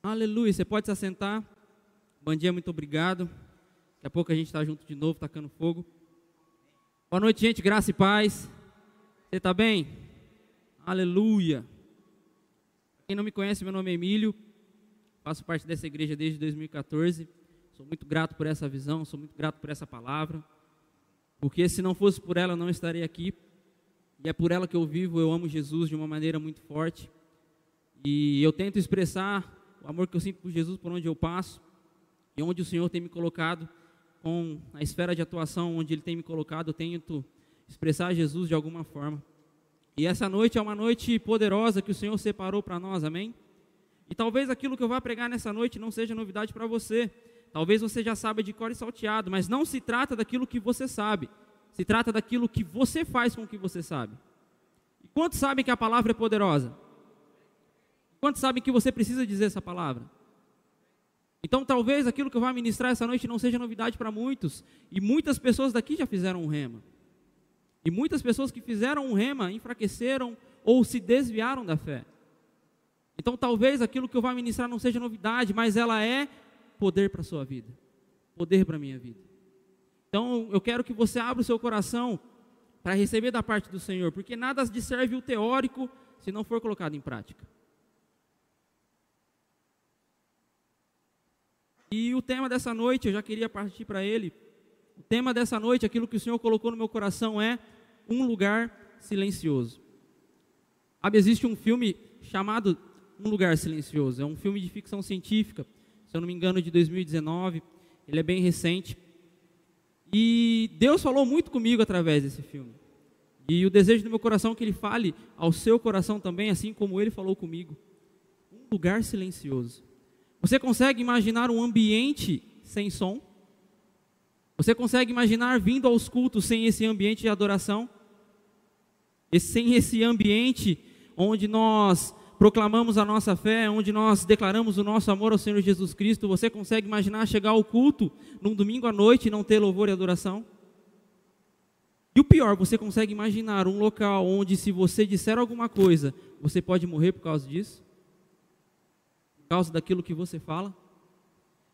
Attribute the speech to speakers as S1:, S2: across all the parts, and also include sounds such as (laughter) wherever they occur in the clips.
S1: Aleluia. Você pode se assentar. Bom dia, muito obrigado. Daqui a pouco a gente está junto de novo, tacando fogo. Boa noite, gente. Graça e paz. Você está bem? Aleluia. Quem não me conhece, meu nome é Emílio. Faço parte dessa igreja desde 2014. Sou muito grato por essa visão, sou muito grato por essa palavra. Porque se não fosse por ela, não estaria aqui. E é por ela que eu vivo. Eu amo Jesus de uma maneira muito forte. E eu tento expressar o amor que eu sinto por Jesus por onde eu passo e onde o Senhor tem me colocado, com a esfera de atuação onde Ele tem me colocado, eu tento expressar Jesus de alguma forma. E essa noite é uma noite poderosa que o Senhor separou para nós, amém? E talvez aquilo que eu vá pregar nessa noite não seja novidade para você. Talvez você já saiba de cor e salteado, mas não se trata daquilo que você sabe. Se trata daquilo que você faz com o que você sabe. E quantos sabem que a palavra é poderosa? Quantos sabem que você precisa dizer essa palavra? Então, talvez aquilo que eu vou ministrar essa noite não seja novidade para muitos, e muitas pessoas daqui já fizeram um rema. E muitas pessoas que fizeram um rema enfraqueceram ou se desviaram da fé. Então, talvez aquilo que eu vou ministrar não seja novidade, mas ela é poder para a sua vida, poder para a minha vida. Então, eu quero que você abra o seu coração para receber da parte do Senhor, porque nada de serve o teórico se não for colocado em prática. E o tema dessa noite, eu já queria partir para ele. O tema dessa noite, aquilo que o Senhor colocou no meu coração é um lugar silencioso. Sabe, existe um filme chamado Um Lugar Silencioso. É um filme de ficção científica, se eu não me engano, de 2019. Ele é bem recente. E Deus falou muito comigo através desse filme. E o desejo do meu coração é que ele fale ao seu coração também, assim como ele falou comigo. Um lugar silencioso. Você consegue imaginar um ambiente sem som? Você consegue imaginar vindo aos cultos sem esse ambiente de adoração? E sem esse ambiente onde nós proclamamos a nossa fé, onde nós declaramos o nosso amor ao Senhor Jesus Cristo, você consegue imaginar chegar ao culto num domingo à noite e não ter louvor e adoração? E o pior, você consegue imaginar um local onde, se você disser alguma coisa, você pode morrer por causa disso? Causa daquilo que você fala.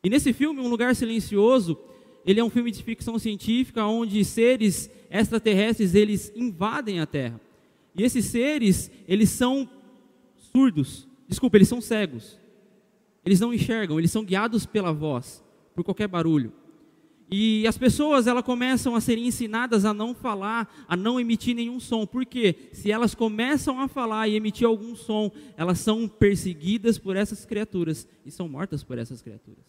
S1: E nesse filme, Um Lugar Silencioso, ele é um filme de ficção científica onde seres extraterrestres eles invadem a Terra. E esses seres, eles são surdos. Desculpa, eles são cegos. Eles não enxergam, eles são guiados pela voz, por qualquer barulho. E as pessoas elas começam a ser ensinadas a não falar, a não emitir nenhum som. Porque se elas começam a falar e emitir algum som, elas são perseguidas por essas criaturas e são mortas por essas criaturas.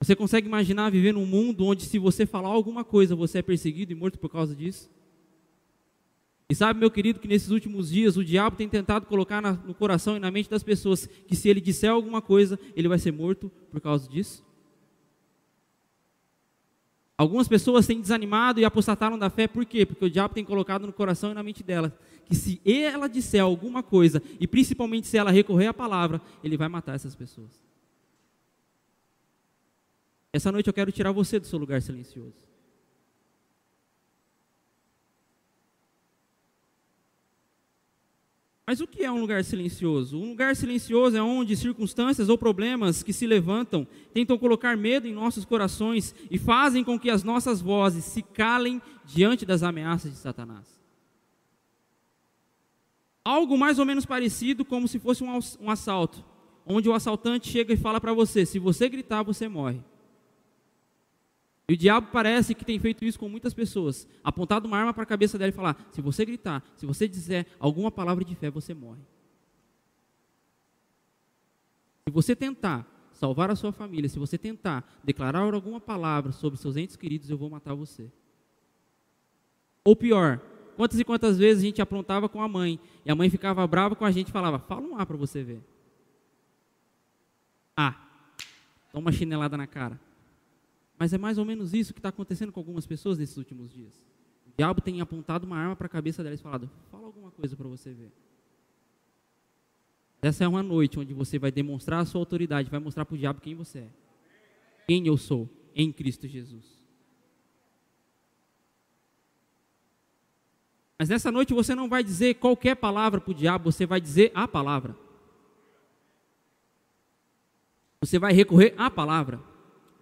S1: Você consegue imaginar viver num mundo onde se você falar alguma coisa, você é perseguido e morto por causa disso? E sabe, meu querido, que nesses últimos dias o diabo tem tentado colocar no coração e na mente das pessoas que se ele disser alguma coisa, ele vai ser morto por causa disso? Algumas pessoas têm desanimado e apostataram da fé, por quê? Porque o diabo tem colocado no coração e na mente dela que se ela disser alguma coisa, e principalmente se ela recorrer à palavra, ele vai matar essas pessoas. Essa noite eu quero tirar você do seu lugar silencioso. Mas o que é um lugar silencioso? Um lugar silencioso é onde circunstâncias ou problemas que se levantam tentam colocar medo em nossos corações e fazem com que as nossas vozes se calem diante das ameaças de Satanás. Algo mais ou menos parecido como se fosse um assalto, onde o assaltante chega e fala para você: se você gritar, você morre. E o diabo parece que tem feito isso com muitas pessoas, apontado uma arma para a cabeça dela e falar: se você gritar, se você dizer alguma palavra de fé, você morre. Se você tentar salvar a sua família, se você tentar declarar alguma palavra sobre seus entes queridos, eu vou matar você. Ou pior, quantas e quantas vezes a gente aprontava com a mãe e a mãe ficava brava com a gente e falava: fala um A para você ver. A. Toma uma chinelada na cara. Mas é mais ou menos isso que está acontecendo com algumas pessoas nesses últimos dias. O diabo tem apontado uma arma para a cabeça delas e falado: fala alguma coisa para você ver. Essa é uma noite onde você vai demonstrar a sua autoridade, vai mostrar para o diabo quem você é. Quem eu sou em Cristo Jesus. Mas nessa noite você não vai dizer qualquer palavra para o diabo, você vai dizer a palavra. você vai recorrer à palavra.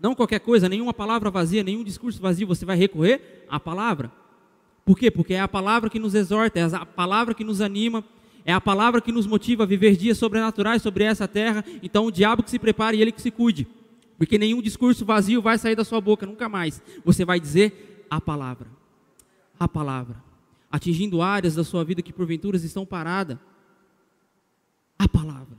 S1: Não qualquer coisa, nenhuma palavra vazia, nenhum discurso vazio, você vai recorrer à palavra. Por quê? Porque é a palavra que nos exorta, é a palavra que nos anima, é a palavra que nos motiva a viver dias sobrenaturais sobre essa terra. Então o diabo que se prepare e ele que se cuide. Porque nenhum discurso vazio vai sair da sua boca, nunca mais. Você vai dizer a palavra. A palavra. Atingindo áreas da sua vida que porventura estão paradas. A palavra.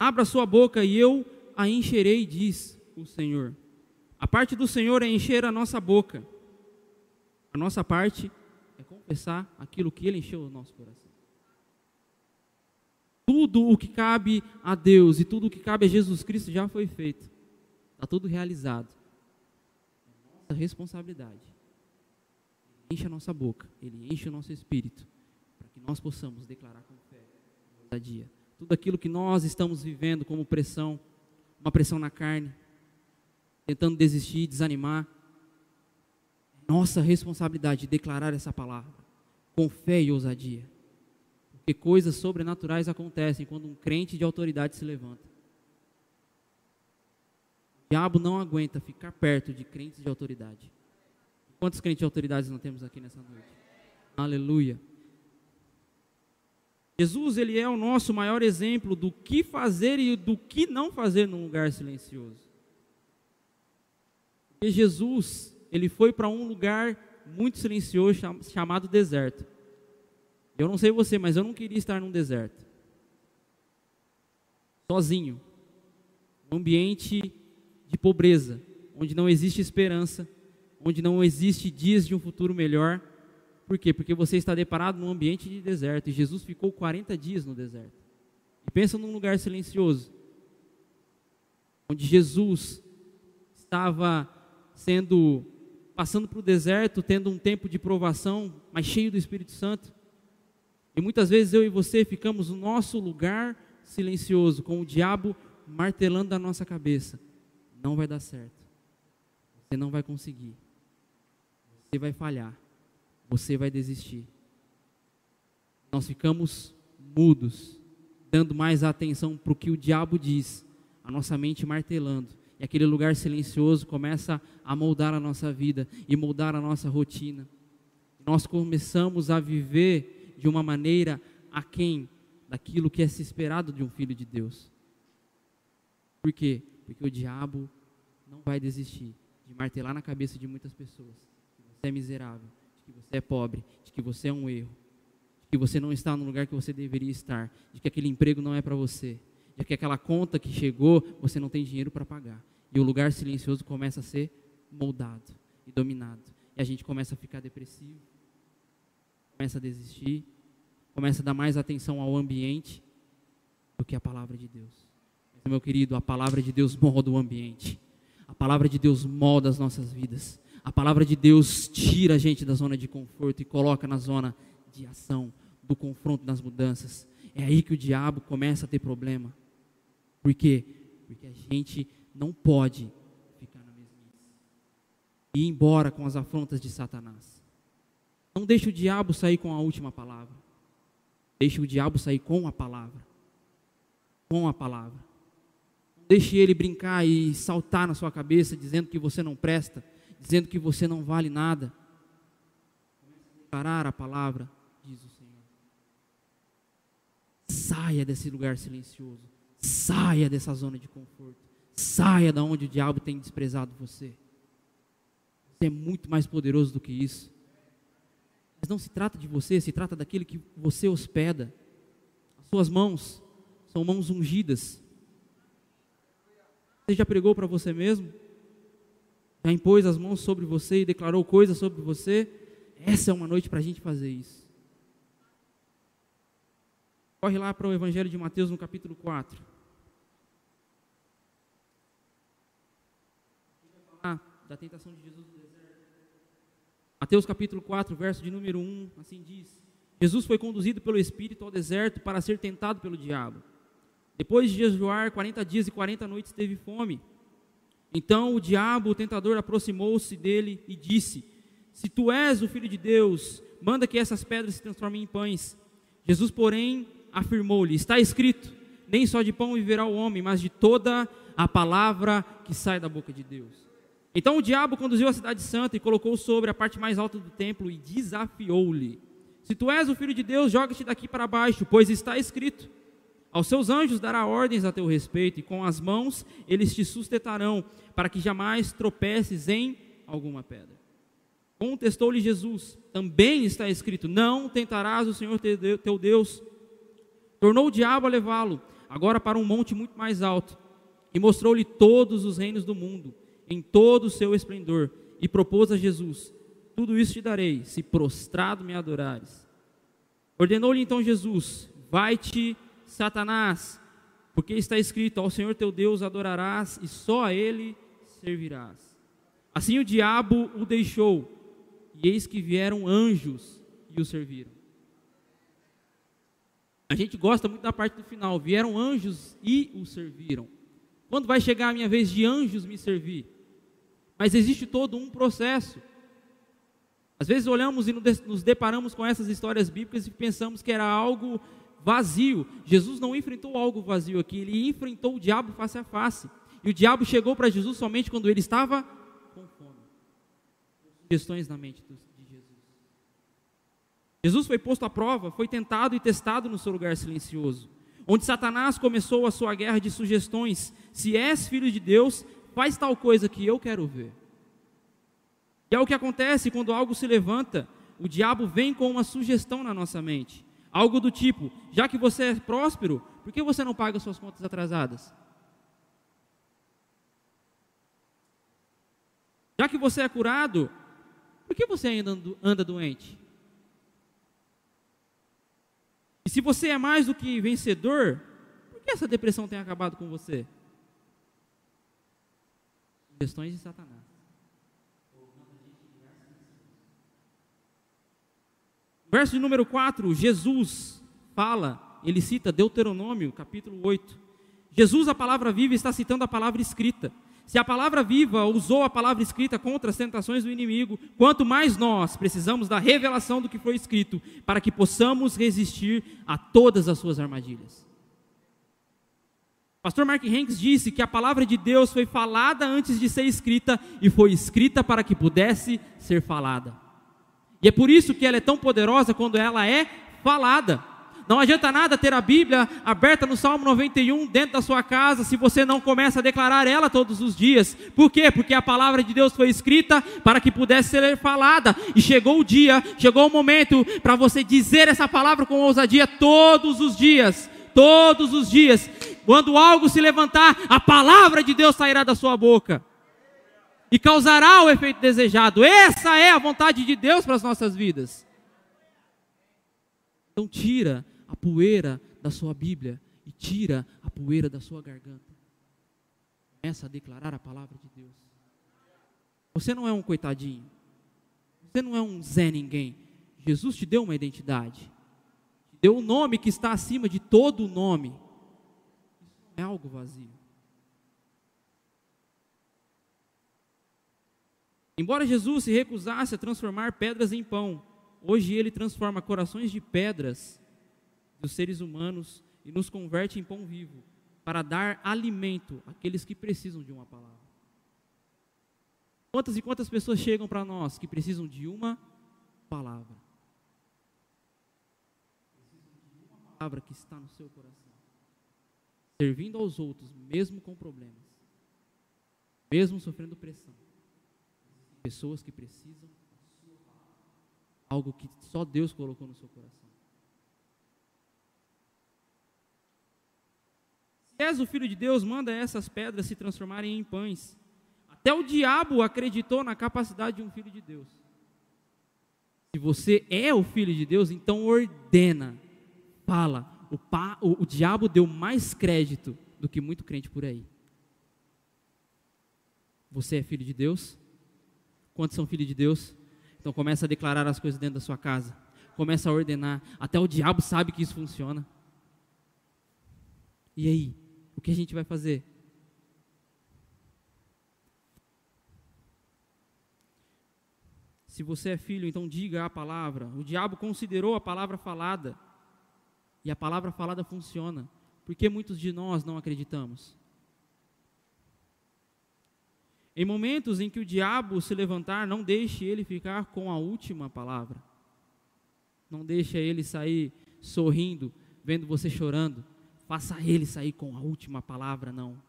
S1: Abra sua boca e eu a encherei, diz o Senhor. A parte do Senhor é encher a nossa boca. A nossa parte é confessar aquilo que Ele encheu o nosso coração. Tudo o que cabe a Deus e tudo o que cabe a Jesus Cristo já foi feito. Está tudo realizado. É nossa responsabilidade. Ele enche a nossa boca, Ele enche o nosso espírito, para que nós possamos declarar com fé, dia, tudo aquilo que nós estamos vivendo como pressão, uma pressão na carne, tentando desistir, desanimar. Nossa responsabilidade declarar essa palavra com fé e ousadia. Porque coisas sobrenaturais acontecem quando um crente de autoridade se levanta. O diabo não aguenta ficar perto de crentes de autoridade. Quantos crentes de autoridade nós temos aqui nessa noite? Aleluia. Jesus, ele é o nosso maior exemplo do que fazer e do que não fazer num lugar silencioso. Porque Jesus, ele foi para um lugar muito silencioso chamado deserto. Eu não sei você, mas eu não queria estar num deserto. Sozinho. Um ambiente de pobreza, onde não existe esperança, onde não existe dias de um futuro melhor. Por quê? Porque você está deparado num ambiente de deserto e Jesus ficou 40 dias no deserto. E pensa num lugar silencioso, onde Jesus estava sendo passando para o deserto, tendo um tempo de provação, mas cheio do Espírito Santo. E muitas vezes eu e você ficamos no nosso lugar silencioso, com o diabo martelando na nossa cabeça. Não vai dar certo. Você não vai conseguir. Você vai falhar. Você vai desistir. Nós ficamos mudos, dando mais atenção para o que o diabo diz, a nossa mente martelando. E aquele lugar silencioso começa a moldar a nossa vida e moldar a nossa rotina. Nós começamos a viver de uma maneira aquém daquilo que é se esperado de um filho de Deus. Por quê? Porque o diabo não vai desistir de martelar na cabeça de muitas pessoas você é miserável, você é pobre, de que você é um erro, de que você não está no lugar que você deveria estar, de que aquele emprego não é para você, de que aquela conta que chegou você não tem dinheiro para pagar. E o lugar silencioso começa a ser moldado e dominado. E a gente começa a ficar depressivo, começa a desistir, começa a dar mais atenção ao ambiente do que a palavra de Deus. Meu querido, a palavra de Deus molda o ambiente. A palavra de Deus molda as nossas vidas. A palavra de Deus tira a gente da zona de conforto e coloca na zona de ação, do confronto das mudanças. É aí que o diabo começa a ter problema. Por quê? Porque a gente não pode ficar na mesmice e ir embora com as afrontas de Satanás. Não deixe o diabo sair com a última palavra. Deixe o diabo sair com a palavra. Com a palavra. Não deixe ele brincar e saltar na sua cabeça dizendo que você não presta, dizendo que você não vale nada. Comece a declarar a palavra, diz o Senhor. Saia desse lugar silencioso. Saia dessa zona de conforto. Saia da onde o diabo tem desprezado você. Você é muito mais poderoso do que isso. Mas não se trata de você, se trata daquele que você hospeda. As suas mãos são mãos ungidas. Você já pregou para você mesmo? Já impôs as mãos sobre você e declarou coisas sobre você? Essa é uma noite para a gente fazer isso. Corre lá para o Evangelho de Mateus no capítulo 4. Ah, da tentação de Jesus Mateus capítulo 4, verso de número 1, assim diz: Jesus foi conduzido pelo Espírito ao deserto para ser tentado pelo diabo. Depois de jejuar 40 dias e 40 noites, teve fome. Então o diabo, o tentador, aproximou-se dele e disse: Se tu és o filho de Deus, manda que essas pedras se transformem em pães. Jesus, porém, afirmou-lhe: Está escrito: nem só de pão viverá o homem, mas de toda a palavra que sai da boca de Deus. Então o diabo conduziu a cidade santa e colocou sobre a parte mais alta do templo e desafiou-lhe: Se tu és o filho de Deus, joga-te daqui para baixo, pois está escrito: Aos seus anjos dará ordens a teu respeito, e com as mãos eles te sustentarão, para que jamais tropeces em alguma pedra. Contestou-lhe Jesus: Também está escrito: Não tentarás o Senhor teu Deus. Tornou o diabo a levá-lo, agora para um monte muito mais alto, e mostrou-lhe todos os reinos do mundo em todo o seu esplendor, e propôs a Jesus: Tudo isso te darei, se prostrado me adorares. Ordenou-lhe então Jesus: Vai-te, Satanás, porque está escrito: Ao Senhor teu Deus adorarás e só a Ele servirás. Assim o diabo o deixou, e eis que vieram anjos e o serviram. A gente gosta muito da parte do final: vieram anjos e o serviram. Quando vai chegar a minha vez de anjos me servir? Mas existe todo um processo. Às vezes olhamos e nos deparamos com essas histórias bíblicas e pensamos que era algo vazio. Jesus não enfrentou algo vazio aqui, ele enfrentou o diabo face a face. E o diabo chegou para Jesus somente quando ele estava com fome. Questões na mente de Jesus. Jesus foi posto à prova, foi tentado e testado no seu lugar silencioso onde Satanás começou a sua guerra de sugestões. Se és filho de Deus, faz tal coisa que eu quero ver. E é o que acontece quando algo se levanta, o diabo vem com uma sugestão na nossa mente. Algo do tipo: já que você é próspero, por que você não paga suas contas atrasadas? Já que você é curado, por que você ainda anda doente? E se você é mais do que vencedor, por que essa depressão tem acabado com você? Questões de Satanás. Verso de número 4, Jesus fala, ele cita Deuteronômio, capítulo 8. Jesus, a palavra viva, está citando a palavra escrita. Se a palavra viva usou a palavra escrita contra as tentações do inimigo, quanto mais nós precisamos da revelação do que foi escrito para que possamos resistir a todas as suas armadilhas. Pastor Mark Hanks disse que a palavra de Deus foi falada antes de ser escrita e foi escrita para que pudesse ser falada. E é por isso que ela é tão poderosa quando ela é falada. Não adianta nada ter a Bíblia aberta no Salmo 91 dentro da sua casa se você não começa a declarar ela todos os dias. Por quê? Porque a palavra de Deus foi escrita para que pudesse ser falada. E chegou o dia, chegou o momento para você dizer essa palavra com ousadia todos os dias. Todos os dias. Quando algo se levantar, a palavra de Deus sairá da sua boca e causará o efeito desejado. Essa é a vontade de Deus para as nossas vidas. Então tira a poeira da sua Bíblia e tira a poeira da sua garganta. Começa a declarar a palavra de Deus. Você não é um coitadinho. Você não é um Zé ninguém. Jesus te deu uma identidade. Te deu um nome que está acima de todo o nome. Isso não é algo vazio. Embora Jesus se recusasse a transformar pedras em pão, hoje ele transforma corações de pedras dos seres humanos e nos converte em pão vivo, para dar alimento àqueles que precisam de uma palavra. Quantas e quantas pessoas chegam para nós que precisam de uma palavra? Uma palavra que está no seu coração, servindo aos outros, mesmo com problemas, mesmo sofrendo pressão. Pessoas que precisam algo que só Deus colocou no seu coração. és o filho de Deus, manda essas pedras se transformarem em pães. Até o diabo acreditou na capacidade de um filho de Deus. Se você é o filho de Deus, então ordena, fala. O, pa, o, o diabo deu mais crédito do que muito crente por aí. Você é filho de Deus? Quantos são filhos de Deus? Então começa a declarar as coisas dentro da sua casa. Começa a ordenar. Até o diabo sabe que isso funciona. E aí? o que a gente vai fazer? Se você é filho, então diga a palavra. O diabo considerou a palavra falada. E a palavra falada funciona. Por que muitos de nós não acreditamos? Em momentos em que o diabo se levantar, não deixe ele ficar com a última palavra. Não deixe ele sair sorrindo, vendo você chorando. Faça ele sair com a última palavra, não.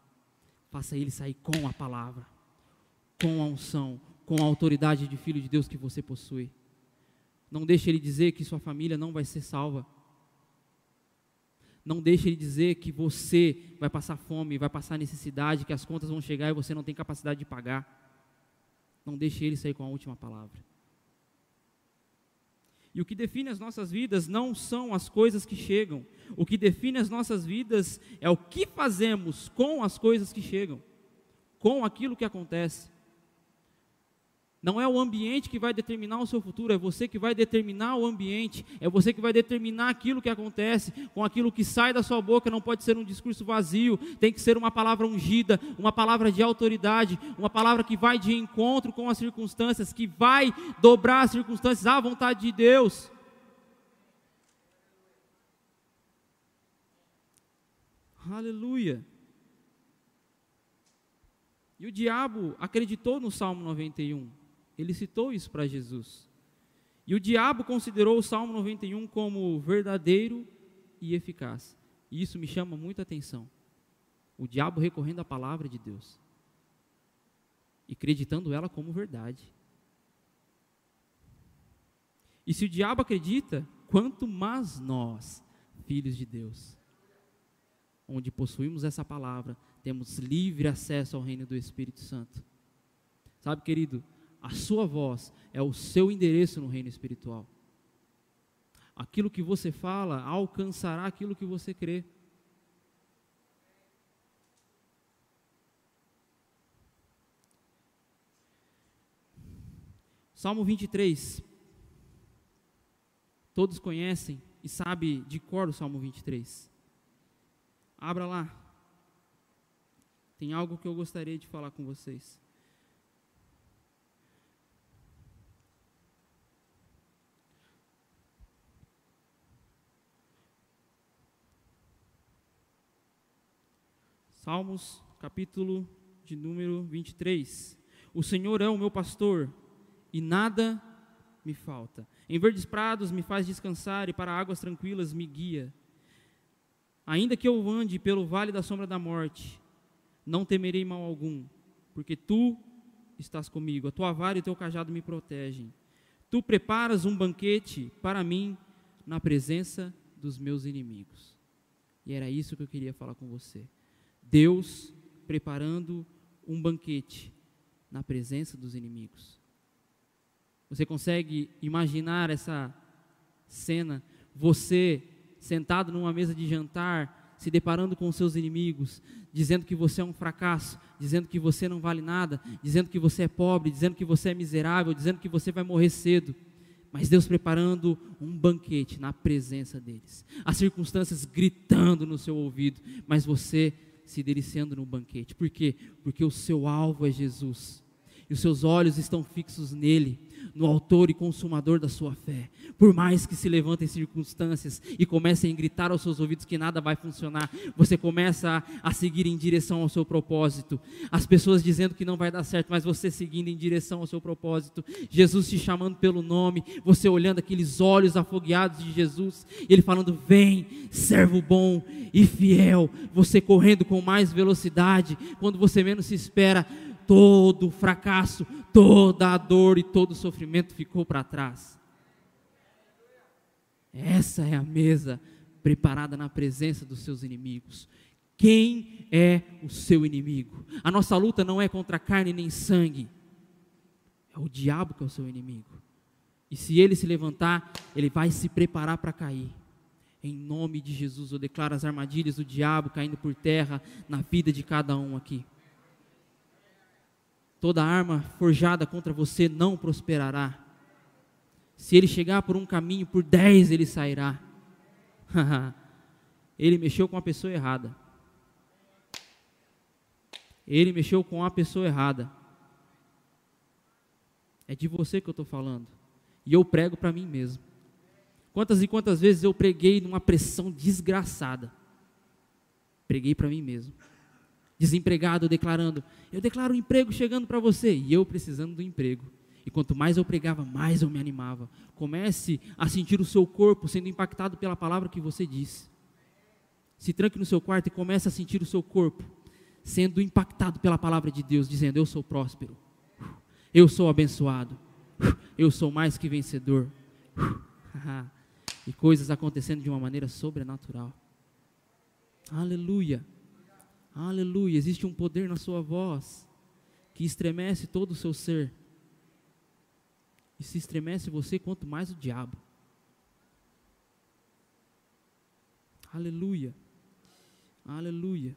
S1: Faça ele sair com a palavra, com a unção, com a autoridade de filho de Deus que você possui. Não deixe ele dizer que sua família não vai ser salva. Não deixe ele dizer que você vai passar fome, vai passar necessidade, que as contas vão chegar e você não tem capacidade de pagar. Não deixe ele sair com a última palavra. E o que define as nossas vidas não são as coisas que chegam. O que define as nossas vidas é o que fazemos com as coisas que chegam, com aquilo que acontece. Não é o ambiente que vai determinar o seu futuro, é você que vai determinar o ambiente, é você que vai determinar aquilo que acontece, com aquilo que sai da sua boca, não pode ser um discurso vazio, tem que ser uma palavra ungida, uma palavra de autoridade, uma palavra que vai de encontro com as circunstâncias, que vai dobrar as circunstâncias à vontade de Deus. Aleluia. E o diabo acreditou no Salmo 91. Ele citou isso para Jesus. E o diabo considerou o Salmo 91 como verdadeiro e eficaz. E isso me chama muita atenção. O diabo recorrendo à palavra de Deus e acreditando ela como verdade. E se o diabo acredita, quanto mais nós, filhos de Deus, onde possuímos essa palavra, temos livre acesso ao reino do Espírito Santo. Sabe, querido, a sua voz é o seu endereço no reino espiritual. Aquilo que você fala alcançará aquilo que você crê. Salmo 23. Todos conhecem e sabem de cor o Salmo 23. Abra lá. Tem algo que eu gostaria de falar com vocês. Salmos, capítulo de número 23. O Senhor é o meu pastor e nada me falta. Em verdes prados me faz descansar e para águas tranquilas me guia. Ainda que eu ande pelo vale da sombra da morte, não temerei mal algum, porque tu estás comigo. A tua vara e o teu cajado me protegem. Tu preparas um banquete para mim na presença dos meus inimigos. E era isso que eu queria falar com você. Deus preparando um banquete na presença dos inimigos. Você consegue imaginar essa cena? Você sentado numa mesa de jantar, se deparando com seus inimigos, dizendo que você é um fracasso, dizendo que você não vale nada, dizendo que você é pobre, dizendo que você é miserável, dizendo que você vai morrer cedo. Mas Deus preparando um banquete na presença deles. As circunstâncias gritando no seu ouvido, mas você se deliciando no banquete. Por quê? Porque o seu alvo é Jesus. E os seus olhos estão fixos nele no autor e consumador da sua fé. Por mais que se levantem circunstâncias e comecem a gritar aos seus ouvidos que nada vai funcionar, você começa a, a, seguir em direção ao seu propósito. As pessoas dizendo que não vai dar certo, mas você seguindo em direção ao seu propósito. Jesus te chamando pelo nome, você olhando aqueles olhos afogueados de Jesus, e ele falando: Vem, servo bom e fiel. Você correndo com mais velocidade, quando você menos se espera todo o fracasso, toda a dor e todo o sofrimento ficou para trás. Essa é a mesa preparada na presença dos seus inimigos. Quem é o seu inimigo? A nossa luta não é contra carne nem sangue, é o diabo que é o seu inimigo. E se ele se levantar, ele vai se preparar para cair. Em nome de Jesus, eu declaro as armadilhas do diabo caindo por terra na vida de cada um aqui. Toda arma forjada contra você não prosperará. Se ele chegar por um caminho, por dez ele sairá. (laughs) ele mexeu com a pessoa errada. Ele mexeu com a pessoa errada. É de você que eu estou falando. E eu prego para mim mesmo. Quantas e quantas vezes eu preguei numa pressão desgraçada. Preguei para mim mesmo. Desempregado, declarando: Eu declaro um emprego chegando para você. E eu precisando do emprego. E quanto mais eu pregava, mais eu me animava. Comece a sentir o seu corpo sendo impactado pela palavra que você disse. Se tranque no seu quarto e comece a sentir o seu corpo sendo impactado pela palavra de Deus, dizendo: Eu sou próspero, eu sou abençoado, eu sou mais que vencedor. (laughs) e coisas acontecendo de uma maneira sobrenatural. Aleluia, aleluia. Existe um poder na sua voz que estremece todo o seu ser. E se estremece você, quanto mais o diabo. Aleluia. Aleluia.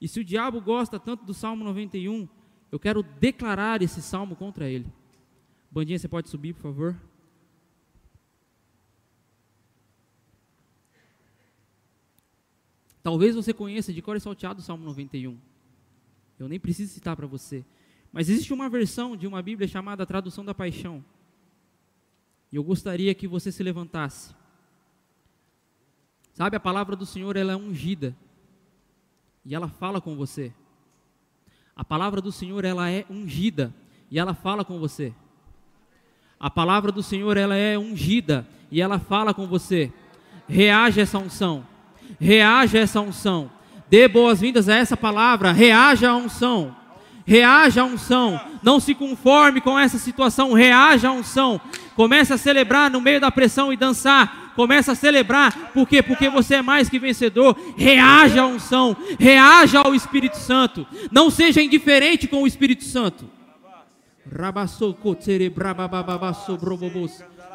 S1: E se o diabo gosta tanto do Salmo 91, eu quero declarar esse salmo contra ele. Bandinha, você pode subir, por favor? Talvez você conheça de cor e salteado o Salmo 91. Eu nem preciso citar para você. Mas existe uma versão de uma Bíblia chamada Tradução da Paixão. E eu gostaria que você se levantasse. Sabe, a palavra do Senhor ela é ungida. E ela fala com você. A palavra do Senhor ela é ungida e ela fala com você. A palavra do Senhor ela é ungida e ela fala com você. Reaja essa unção. Reaja essa unção. Dê boas-vindas a essa palavra. Reaja à unção. Reaja à unção. Não se conforme com essa situação. Reaja à unção. Comece a celebrar no meio da pressão e dançar. Comece a celebrar. Por quê? Porque você é mais que vencedor. Reaja à unção. Reaja ao Espírito Santo. Não seja indiferente com o Espírito Santo.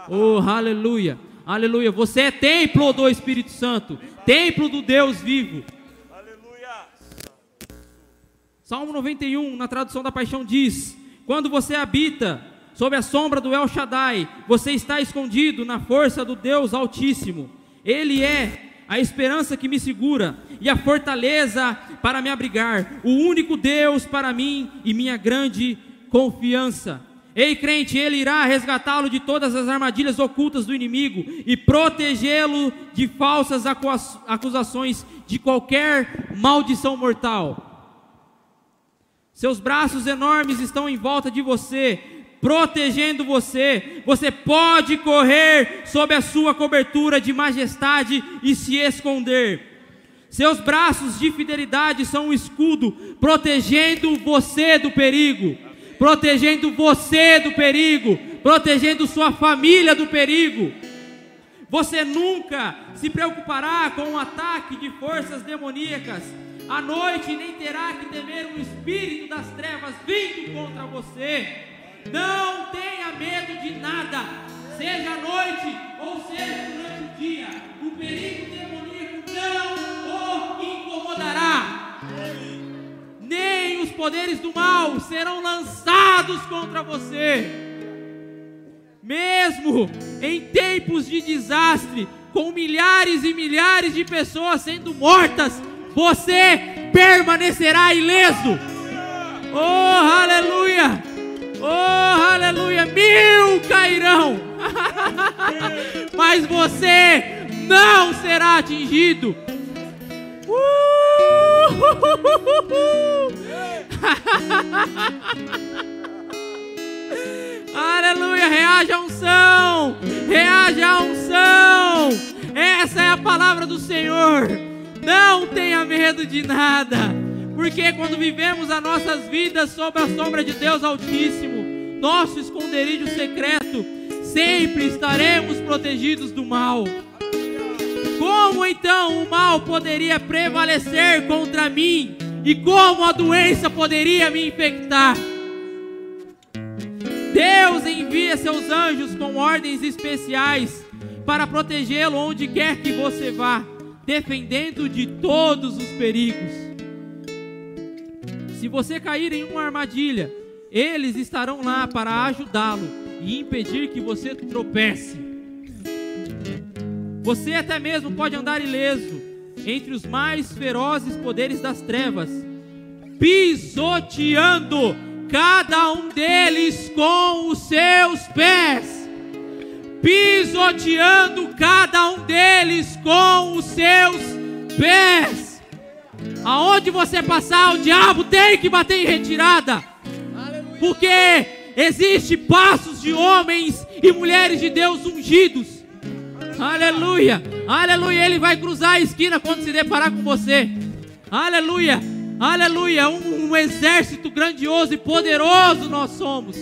S1: Oh, aleluia. Aleluia. Você é templo do Espírito Santo. Templo do Deus vivo. Salmo 91, na tradução da paixão, diz: Quando você habita sob a sombra do El Shaddai, você está escondido na força do Deus Altíssimo. Ele é a esperança que me segura e a fortaleza para me abrigar, o único Deus para mim e minha grande confiança. Ei, crente, ele irá resgatá-lo de todas as armadilhas ocultas do inimigo e protegê-lo de falsas acusações, de qualquer maldição mortal. Seus braços enormes estão em volta de você, protegendo você. Você pode correr sob a sua cobertura de majestade e se esconder. Seus braços de fidelidade são um escudo, protegendo você do perigo, protegendo você do perigo, protegendo sua família do perigo. Você nunca se preocupará com um ataque de forças demoníacas à noite nem terá que temer um espírito das trevas vindo contra você. Não tenha medo de nada, seja à noite ou seja durante o dia. O perigo demoníaco não o incomodará. Nem os poderes do mal serão lançados contra você. Mesmo em tempos de desastre, com milhares e milhares de pessoas sendo mortas, você permanecerá ileso. Oh, aleluia! Oh, aleluia! Mil cairão, (laughs) mas você não será atingido. Uh! (laughs) Aleluia, reaja a unção, reaja a unção. Essa é a palavra do Senhor. Não tenha medo de nada, porque quando vivemos as nossas vidas sob a sombra de Deus Altíssimo, nosso esconderijo secreto, sempre estaremos protegidos do mal. Como então o mal poderia prevalecer contra mim? E como a doença poderia me infectar? Deus envia seus anjos com ordens especiais para protegê-lo onde quer que você vá defendendo de todos os perigos. Se você cair em uma armadilha, eles estarão lá para ajudá-lo e impedir que você tropece. Você até mesmo pode andar ileso entre os mais ferozes poderes das trevas, pisoteando cada um deles com os seus pés pisoteando cada um deles com os seus pés. Aonde você passar, o diabo tem que bater em retirada. Porque existe passos de homens e mulheres de Deus ungidos. Aleluia. Aleluia. Ele vai cruzar a esquina quando se deparar com você. Aleluia. Aleluia. Um, um exército grandioso e poderoso nós somos.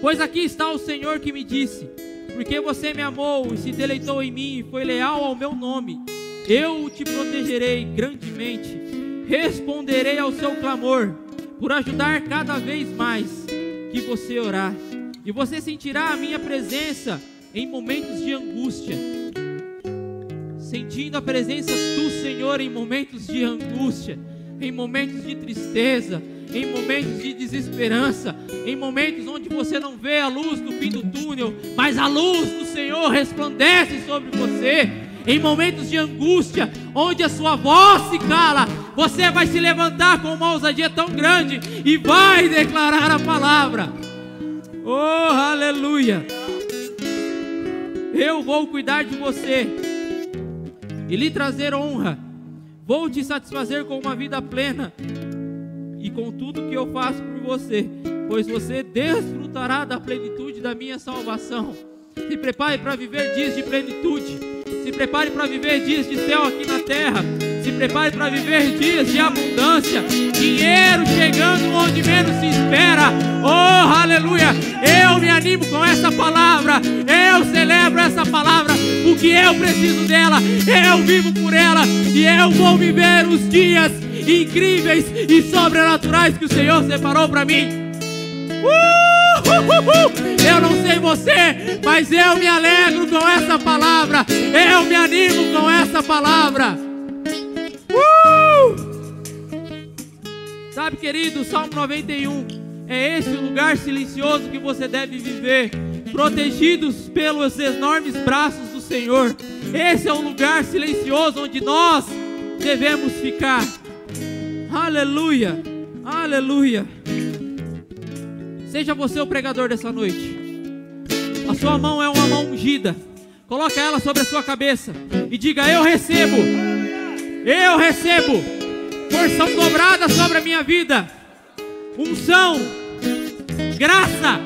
S1: Pois aqui está o Senhor que me disse: Porque você me amou e se deleitou em mim e foi leal ao meu nome, eu te protegerei grandemente, responderei ao seu clamor, por ajudar cada vez mais que você orar, e você sentirá a minha presença em momentos de angústia. Sentindo a presença do Senhor em momentos de angústia, em momentos de tristeza, em momentos de desesperança, em momentos onde você não vê a luz no fim do túnel, mas a luz do Senhor resplandece sobre você. Em momentos de angústia, onde a sua voz se cala, você vai se levantar com uma ousadia tão grande e vai declarar a palavra. Oh, aleluia! Eu vou cuidar de você e lhe trazer honra. Vou te satisfazer com uma vida plena e com tudo que eu faço por você, pois você desfrutará da plenitude da minha salvação. Se prepare para viver dias de plenitude. Se prepare para viver dias de céu aqui na terra. Se prepare para viver dias de abundância. Dinheiro chegando onde menos se espera. Oh, aleluia! Eu me animo com essa palavra. Eu celebro essa palavra porque eu preciso dela. Eu vivo por ela e eu vou viver os dias incríveis e sobrenaturais que o Senhor separou para mim. Uh, eu não sei você, mas eu me alegro com essa palavra. Eu me animo com essa palavra. Sabe, querido, Salmo 91 é esse o lugar silencioso que você deve viver, protegidos pelos enormes braços do Senhor. Esse é o lugar silencioso onde nós devemos ficar. Aleluia, aleluia. Seja você o pregador dessa noite. A sua mão é uma mão ungida. Coloca ela sobre a sua cabeça e diga: Eu recebo. Eu recebo porção dobrada sobre a minha vida. Unção, graça,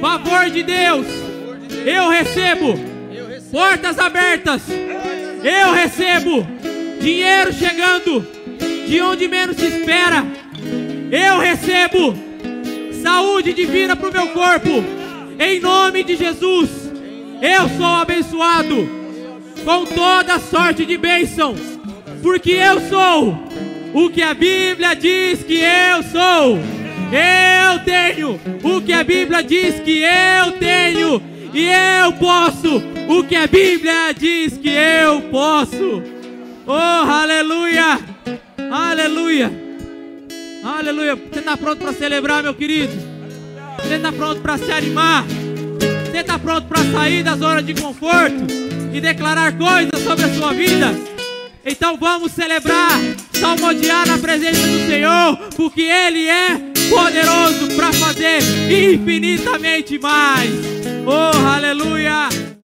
S1: favor de Deus. Eu recebo portas abertas. Eu recebo dinheiro chegando de onde menos se espera. Eu recebo saúde divina para o meu corpo, em nome de Jesus. Eu sou abençoado com toda sorte de bênção, porque eu sou o que a Bíblia diz que eu sou. Eu tenho o que a Bíblia diz que eu tenho, e eu posso o que a Bíblia diz que eu posso. Oh, aleluia! Aleluia! Aleluia! Você está pronto para celebrar, meu querido? Você está pronto para se animar? Você está pronto para sair da zona de conforto e declarar coisas sobre a sua vida? Então vamos celebrar, salmodiar na presença do Senhor, porque Ele é poderoso para fazer infinitamente mais. Oh, aleluia!